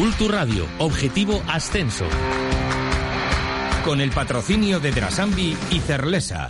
Cultur Radio, objetivo ascenso. Con el patrocinio de Drasambi y Cerlesa.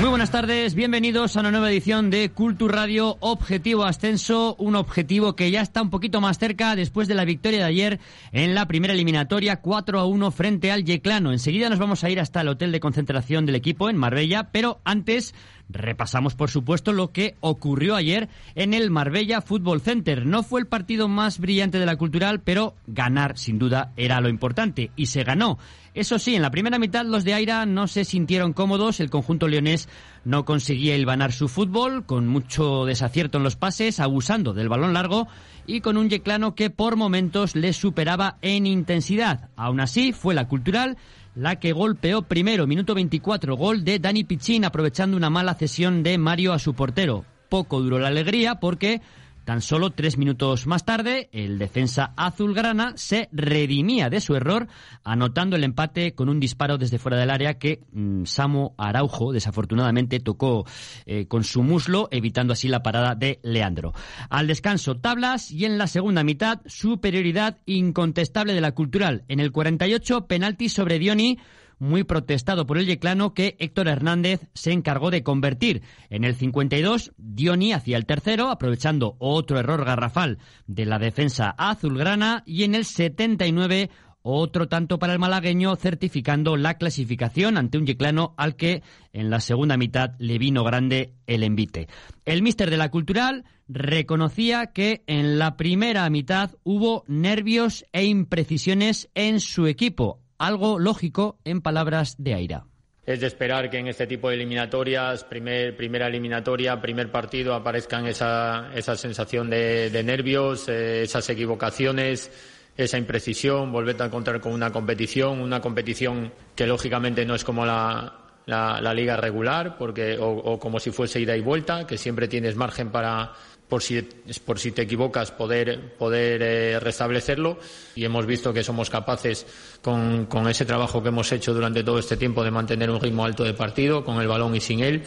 Muy buenas tardes, bienvenidos a una nueva edición de Cultur Radio Objetivo Ascenso, un objetivo que ya está un poquito más cerca después de la victoria de ayer en la primera eliminatoria 4 a 1 frente al Yeclano. Enseguida nos vamos a ir hasta el hotel de concentración del equipo en Marbella, pero antes repasamos por supuesto lo que ocurrió ayer en el Marbella Football Center. No fue el partido más brillante de la cultural, pero ganar sin duda era lo importante y se ganó. Eso sí, en la primera mitad los de Aira no se sintieron cómodos, el conjunto leonés no conseguía hilvanar su fútbol, con mucho desacierto en los pases, abusando del balón largo y con un yeclano que por momentos le superaba en intensidad. Aún así, fue la cultural la que golpeó primero, minuto 24, gol de Dani Pichín aprovechando una mala cesión de Mario a su portero. Poco duró la alegría porque Tan solo tres minutos más tarde, el defensa azulgrana se redimía de su error, anotando el empate con un disparo desde fuera del área que mm, Samo Araujo desafortunadamente tocó eh, con su muslo, evitando así la parada de Leandro. Al descanso, tablas y en la segunda mitad, superioridad incontestable de la cultural. En el 48, penalti sobre Dioni muy protestado por el yeclano que Héctor Hernández se encargó de convertir. En el 52, Dioni hacia el tercero, aprovechando otro error garrafal de la defensa azulgrana, y en el 79, otro tanto para el malagueño, certificando la clasificación ante un yeclano al que en la segunda mitad le vino grande el envite. El míster de la Cultural reconocía que en la primera mitad hubo nervios e imprecisiones en su equipo, algo lógico en palabras de Aira. Es de esperar que en este tipo de eliminatorias, primer, primera eliminatoria, primer partido, aparezcan esa, esa sensación de, nervios, eh, esas equivocaciones, esa imprecisión, volver a encontrar con una competición, una competición que lógicamente no es como la, la, liga regular, porque, o como si fuese ida y vuelta, que siempre tienes margen para por si, por si te equivocas, poder, poder eh, restablecerlo. Y hemos visto que somos capaces, con, con, ese trabajo que hemos hecho durante todo este tiempo, de mantener un ritmo alto de partido, con el balón y sin él.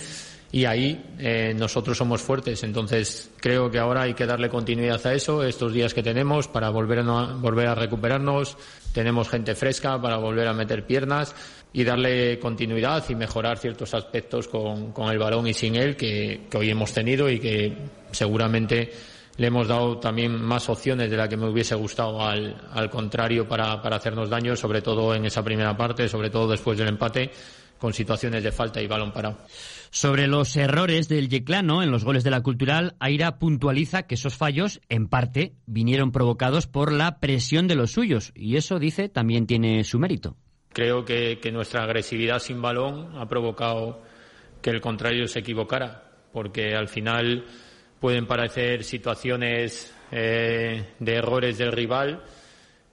Y ahí eh, nosotros somos fuertes. Entonces, creo que ahora hay que darle continuidad a eso, estos días que tenemos, para volver a, volver a recuperarnos. Tenemos gente fresca para volver a meter piernas y darle continuidad y mejorar ciertos aspectos con, con el balón y sin él que, que, hoy hemos tenido y que seguramente le hemos dado también más opciones de la que me hubiese gustado al, al contrario para, para hacernos daño, sobre todo en esa primera parte, sobre todo después del empate, con situaciones de falta y balón parado. Sobre los errores del Yeclano en los goles de la Cultural, Aira puntualiza que esos fallos, en parte, vinieron provocados por la presión de los suyos, y eso, dice, también tiene su mérito. Creo que, nuestra agresividad sin balón ha provocado que el contrario se equivocara, porque al final pueden parecer situaciones eh, de errores del rival,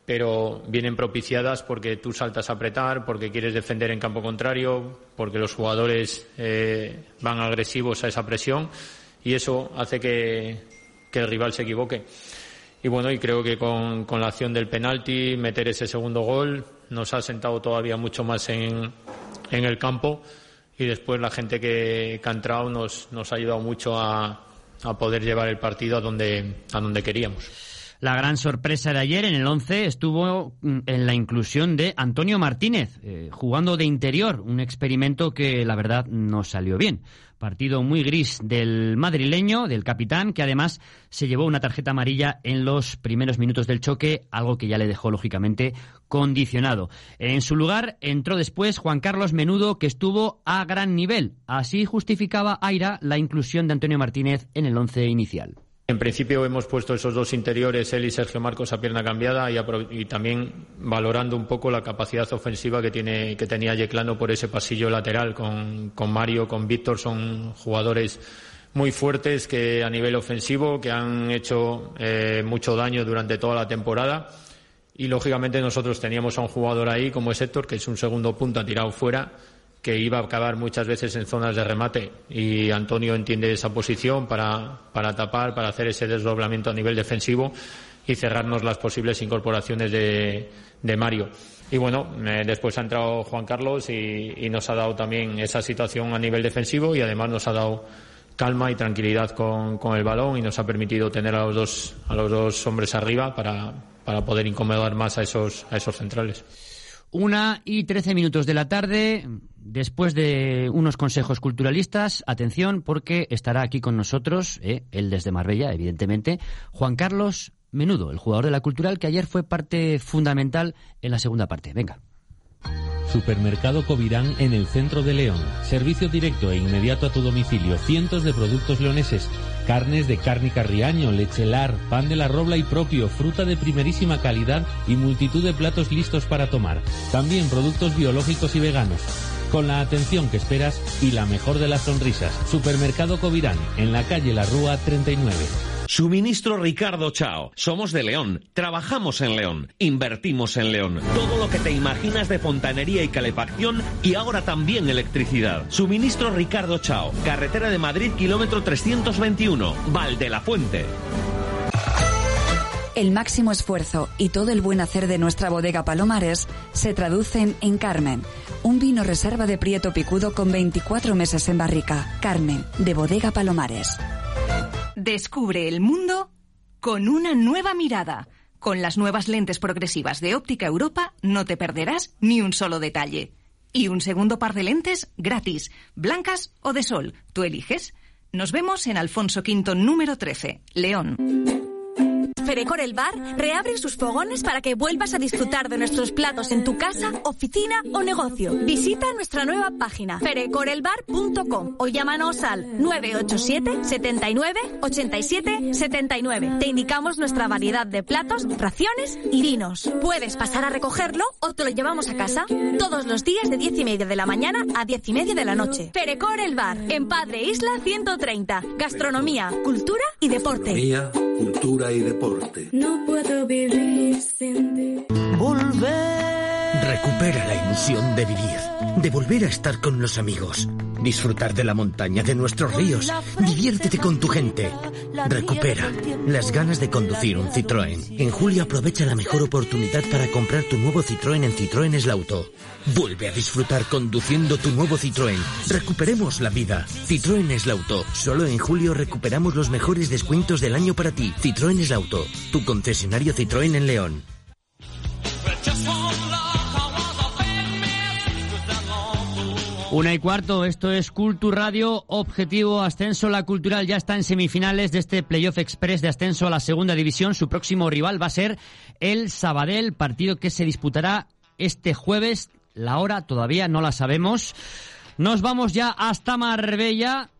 pero vienen propiciadas porque tú saltas a apretar, porque quieres defender en campo contrario, porque los jugadores eh, van agresivos a esa presión y eso hace que el rival se equivoque. Y bueno, y creo que con, la acción del penalti, meter ese segundo gol, nos ha sentado todavía mucho más en, el campo y después la gente que, ha entrado nos, nos ha ayudado mucho a, a poder llevar el partido a donde, a donde queríamos. La gran sorpresa de ayer en el 11 estuvo mm, en la inclusión de Antonio Martínez, eh, jugando de interior, un experimento que la verdad no salió bien. Partido muy gris del madrileño, del capitán, que además se llevó una tarjeta amarilla en los primeros minutos del choque, algo que ya le dejó lógicamente condicionado. En su lugar entró después Juan Carlos Menudo, que estuvo a gran nivel. Así justificaba Aira la inclusión de Antonio Martínez en el once inicial. En principio hemos puesto esos dos interiores, él y Sergio Marcos, a pierna cambiada y, también valorando un poco la capacidad ofensiva que, tiene, que tenía Yeclano por ese pasillo lateral con, Mario, con Víctor. Son jugadores muy fuertes que a nivel ofensivo, que han hecho eh, mucho daño durante toda la temporada. Y lógicamente nosotros teníamos a un jugador ahí como es Héctor, que es un segundo punto tirado fuera que iba a acabar muchas veces en zonas de remate y Antonio entiende esa posición para, para tapar, para hacer ese desdoblamiento a nivel defensivo y cerrarnos las posibles incorporaciones de, de Mario. Y bueno, eh, después ha entrado Juan Carlos y, nos ha dado también esa situación a nivel defensivo y además nos ha dado calma y tranquilidad con, con, el balón y nos ha permitido tener a los dos, a los dos hombres arriba para, para poder incomodar más a esos, a esos centrales. Una y trece minutos de la tarde, después de unos consejos culturalistas, atención porque estará aquí con nosotros, eh, él desde Marbella, evidentemente, Juan Carlos Menudo, el jugador de la cultural que ayer fue parte fundamental en la segunda parte. Venga. Supermercado Covirán en el centro de León. Servicio directo e inmediato a tu domicilio. Cientos de productos leoneses. Carnes de cárnica riaño, lechelar, pan de la robla y propio, fruta de primerísima calidad y multitud de platos listos para tomar. También productos biológicos y veganos. Con la atención que esperas y la mejor de las sonrisas. Supermercado Covirán en la calle La Rúa 39. Suministro Ricardo Chao. Somos de León. Trabajamos en León. Invertimos en León. Todo lo que te imaginas de fontanería y calefacción y ahora también electricidad. Suministro Ricardo Chao. Carretera de Madrid, kilómetro 321. Valde la Fuente. El máximo esfuerzo y todo el buen hacer de nuestra bodega Palomares se traducen en Carmen, un vino reserva de Prieto Picudo con 24 meses en barrica. Carmen, de bodega Palomares. Descubre el mundo con una nueva mirada. Con las nuevas lentes progresivas de Óptica Europa no te perderás ni un solo detalle. Y un segundo par de lentes gratis, blancas o de sol. Tú eliges. Nos vemos en Alfonso V número 13, León. Ferecor el Bar reabre sus fogones para que vuelvas a disfrutar de nuestros platos en tu casa, oficina o negocio. Visita nuestra nueva página ferecorelbar.com o llámanos al 987 79 87 79. Te indicamos nuestra variedad de platos, raciones y vinos. Puedes pasar a recogerlo o te lo llevamos a casa todos los días de 10 y media de la mañana a 10 y media de la noche. Ferecor el Bar, en Padre Isla 130. Gastronomía, cultura y deporte. Mía, cultura y deporte. No puedo vivir sin ti. Volver. Recupera la ilusión de vivir, de volver a estar con los amigos, disfrutar de la montaña, de nuestros ríos, diviértete con tu gente. Recupera las ganas de conducir un Citroën. En julio aprovecha la mejor oportunidad para comprar tu nuevo Citroën en Citroën es Auto. Vuelve a disfrutar conduciendo tu nuevo Citroën. Recuperemos la vida. Citroën es Auto. Solo en julio recuperamos los mejores descuentos del año para ti. Citroën es Auto. Tu concesionario Citroën en León. Una y cuarto, esto es Cultur Radio, objetivo ascenso. La cultural ya está en semifinales de este Playoff Express de ascenso a la segunda división. Su próximo rival va a ser el Sabadell, partido que se disputará este jueves. La hora todavía no la sabemos. Nos vamos ya hasta Marbella.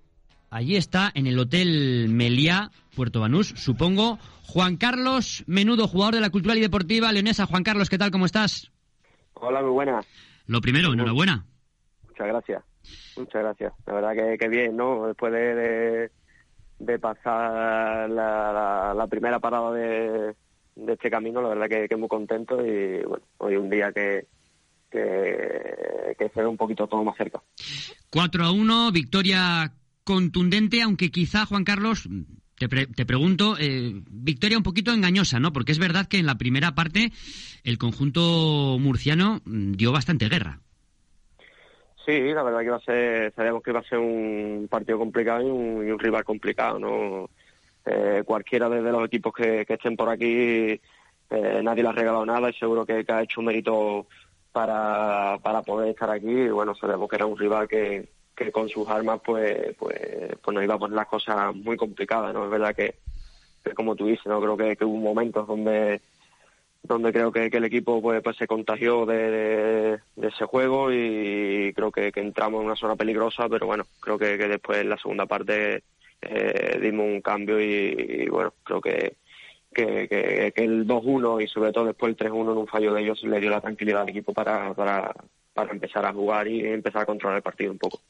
Allí está, en el Hotel Meliá, Puerto Banús, supongo. Juan Carlos Menudo, jugador de la Cultural y Deportiva Leonesa. Juan Carlos, ¿qué tal? ¿Cómo estás? Hola, muy buena. Lo primero, enhorabuena. Muchas gracias, muchas gracias. La verdad que, que bien, ¿no? Después de, de, pasar la, la, la, primera parada de, de, este camino, la verdad que, que muy contento y bueno, hoy un día que, que, que se ve un poquito todo más cerca. 4 a 1, victoria contundente, aunque quizá, Juan Carlos, te, pre te pregunto, eh, victoria un poquito engañosa, ¿no? Porque es verdad que en la primera parte el conjunto murciano dio bastante guerra. Sí, la verdad que iba a ser, sabíamos que iba a ser un partido complicado y un, rival complicado, ¿no? Eh, cualquiera de, los equipos que, estén por aquí, eh, nadie le ha regalado nada y seguro que, ha hecho un mérito para, para poder estar aquí. Y bueno, sabemos que era un rival que, con sus armas pues, pues, pues nos iba a poner las cosas muy complicadas, ¿no? Es verdad que, que como tú dices, ¿no? Creo que, que hubo momentos donde donde creo que, el equipo pues, pues se contagió de, ese juego y creo que, entramos en una zona peligrosa, pero bueno, creo que, después en la segunda parte eh, dimos un cambio y, y bueno, creo que, que, que, que el 2-1 y sobre todo después el 3-1 en un fallo de ellos le dio la tranquilidad al equipo para, para, para empezar a jugar y empezar a controlar el partido un poco.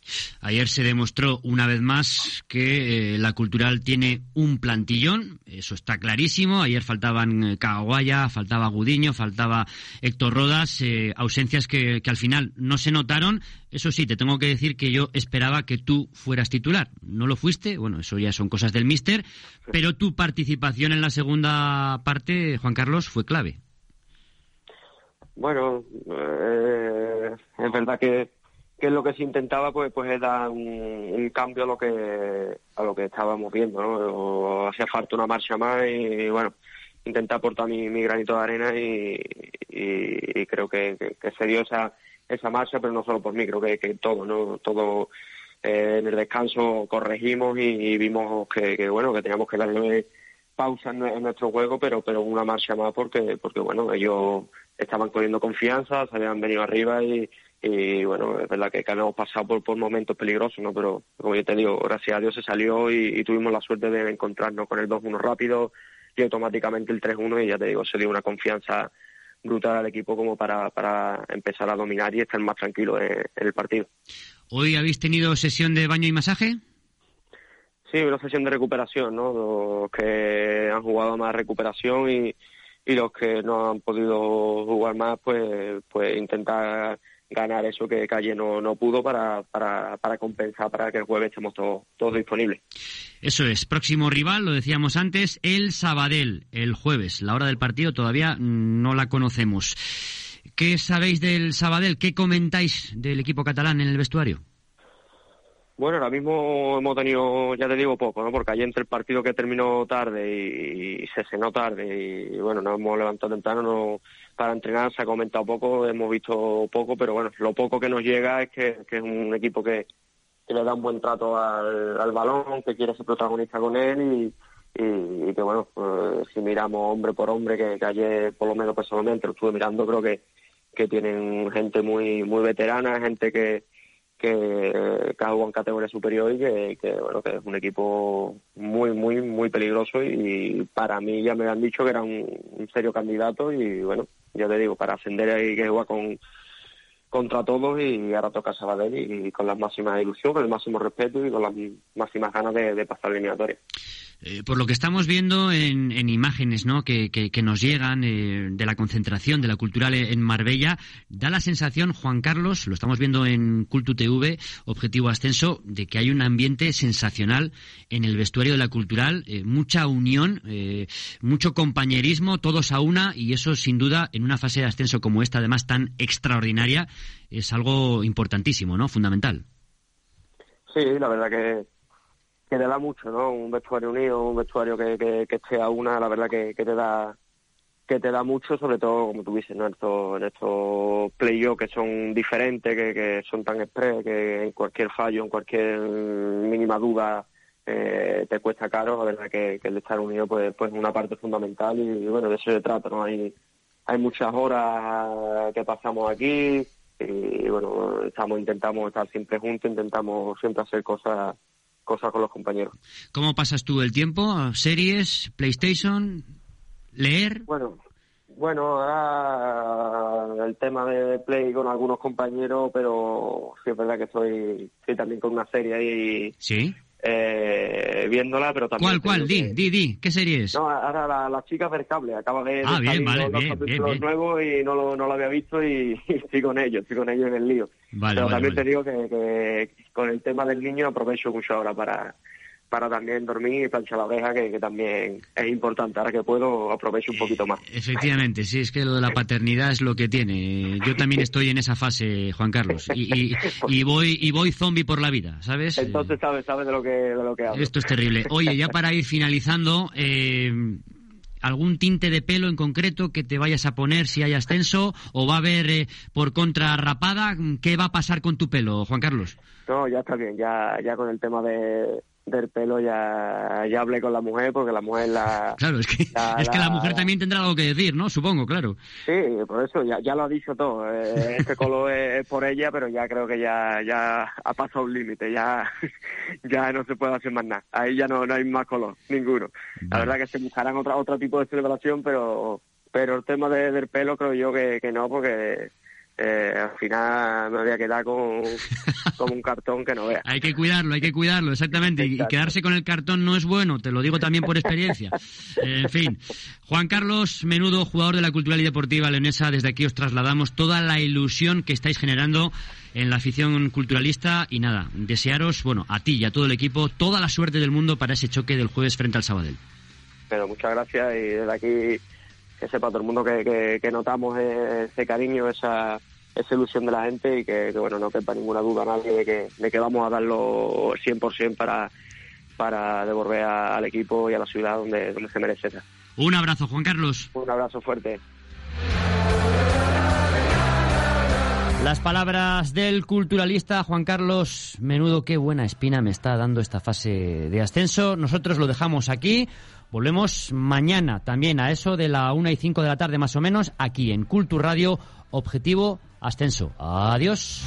Ayer se demostró una vez más que eh, la Cultural tiene un plantillón, eso está clarísimo. Ayer faltaban eh, Caguaya, faltaba Gudiño, faltaba Héctor Rodas, eh, ausencias que, al final no se notaron. Eso sí, te tengo que decir que yo esperaba que tú fueras titular. No lo fuiste, bueno, eso ya son cosas del míster, pero tu participación en la segunda parte, Juan Carlos, fue clave. Bueno, eh, es verdad que, que lo que se intentaba pues pues es dar un, cambio a lo que a lo que estábamos viendo no hacía falta una marcha más y, bueno intentar aportar mi, granito de arena y, y, creo que, se dio esa esa marcha pero no solo por mí creo que, que todo no todo eh, en el descanso corregimos y, vimos que, bueno que teníamos que darle pausa en, nuestro juego pero pero una marcha más porque porque bueno ellos estaban cogiendo confianza se habían venido arriba y y bueno, es verdad que, hemos pasado por, por momentos peligrosos, ¿no? Pero como yo te digo, gracias a Dios se salió y, tuvimos la suerte de encontrarnos con el 2-1 rápido y automáticamente el 3-1 y ya te digo, se dio una confianza brutal al equipo como para, para empezar a dominar y estar más tranquilo en, el partido. ¿Hoy habéis tenido sesión de baño y masaje? Sí, una sesión de recuperación, ¿no? Los que han jugado más recuperación y, y los que no han podido jugar más, pues, pues intentar ganar eso que Calle no, no pudo para, para, para compensar para que el jueves estemos todos, todos disponibles. Eso es, próximo rival, lo decíamos antes, el Sabadell, el jueves. La hora del partido todavía no la conocemos. ¿Qué sabéis del Sabadell? ¿Qué comentáis del equipo catalán en el vestuario? Bueno, ahora mismo hemos tenido, ya te digo, poco, ¿no? Porque ayer entre el partido que terminó tarde y, se cenó tarde y, bueno, nos hemos levantado temprano no, para entrenar, se ha comentado poco, hemos visto poco, pero bueno, lo poco que nos llega es que, es un equipo que, le da un buen trato al, balón, que quiere ser protagonista con él y, y, que bueno, pues, si miramos hombre por hombre, que, ayer por lo menos personalmente lo estuve mirando, creo que, que tienen gente muy, muy veterana, gente que que, que en categoría superior y que, bueno que es un equipo muy muy muy peligroso y para mí ya me han dicho que era un, serio candidato y bueno ya te digo para ascender ahí que juega con contra todos y ahora toca Sabadell y, con la máxima ilusión, con el máximo respeto y con las máximas ganas de, pasar eliminatoria. Eh, por lo que estamos viendo en, imágenes ¿no? que, nos llegan eh, de la concentración de la cultural en Marbella, da la sensación, Juan Carlos, lo estamos viendo en Cultu TV, Objetivo Ascenso, de que hay un ambiente sensacional en el vestuario de la cultural, eh, mucha unión, mucho compañerismo, todos a una, y eso sin duda en una fase de ascenso como esta, además tan extraordinaria, es algo importantísimo, ¿no? Fundamental. Sí, la verdad que que te da mucho, ¿no? Un vestuario unido, un vestuario que, que, esté a una, la verdad que, te da que te da mucho, sobre todo, como tú dices, ¿no? en estos, en estos play que son diferentes, que, que son tan express, que en cualquier fallo, en cualquier mínima duda eh, te cuesta caro, la verdad que, el estar unido pues, pues es una parte fundamental y, bueno, de eso se trata, ¿no? Hay, hay muchas horas que pasamos aquí y bueno, estamos intentamos estar siempre juntos, intentamos siempre hacer cosas cosas con los compañeros. ¿Cómo pasas tú el tiempo? ¿Series? ¿PlayStation? ¿Leer? Bueno, bueno, ahora el tema de Play con algunos compañeros, pero sí es verdad que estoy, estoy también con una serie ahí. Sí eh, viéndola, pero también... ¿Cuál, cuál? Di, di, di, ¿qué serie es? No, ahora la, la chica del cable, acaba de, ah, bien, vale, los capítulos nuevos y no lo, no lo había visto y, estoy con ellos, estoy con ellos en el lío. Vale, pero también te digo que, que, con el tema del niño aprovecho mucho ahora para para también dormir y planchar la oreja, que, también es importante. Ahora que puedo, aprovecho un poquito más. Efectivamente, sí, es que lo de la paternidad es lo que tiene. Yo también estoy en esa fase, Juan Carlos, y, y, voy y voy zombie por la vida, ¿sabes? Entonces sabes, sabes de lo que de lo que hablo. Esto es terrible. Oye, ya para ir finalizando, eh, algún tinte de pelo en concreto que te vayas a poner si hay ascenso o va a haber eh, por contra rapada, ¿qué va a pasar con tu pelo, Juan Carlos? No, ya está bien, ya ya con el tema de del pelo ya, ya hablé con la mujer porque la mujer la... Claro, es que la, es que la mujer también tendrá algo que decir, ¿no? Supongo, claro. Sí, por eso ya, ya lo ha dicho todo. Eh, este color es, por ella, pero ya creo que ya, ya ha pasado un límite, ya, ya no se puede hacer más nada. Ahí ya no, no hay más color, ninguno. La verdad que se buscarán otra, otro tipo de celebración, pero pero el tema del pelo creo yo que, que no, porque eh, al final me voy a quedar con, un cartón que no vea. hay que cuidarlo, hay que cuidarlo, exactamente. Y quedarse con el cartón no es bueno, te lo digo también por experiencia. en fin, Juan Carlos Menudo, jugador de la Cultural y Deportiva Leonesa, desde aquí os trasladamos toda la ilusión que estáis generando en la afición culturalista y nada, desearos, bueno, a ti y a todo el equipo, toda la suerte del mundo para ese choque del jueves frente al Sabadell. Pero muchas gracias y desde aquí que sepa todo el mundo que, que, notamos ese cariño, esa, esa ilusión de la gente y que, bueno, no quepa ninguna duda a nadie de que, de que vamos a darlo 100% para, para devolver al equipo y a la ciudad donde, donde se merece. Un abrazo, Juan Carlos. Un abrazo fuerte. Las palabras del culturalista Juan Carlos Menudo, qué buena espina me está dando esta fase de ascenso. Nosotros lo dejamos aquí. Volvemos mañana también a eso de la una y cinco de la tarde más o menos aquí en Cultur Radio Objetivo Ascenso. Adiós.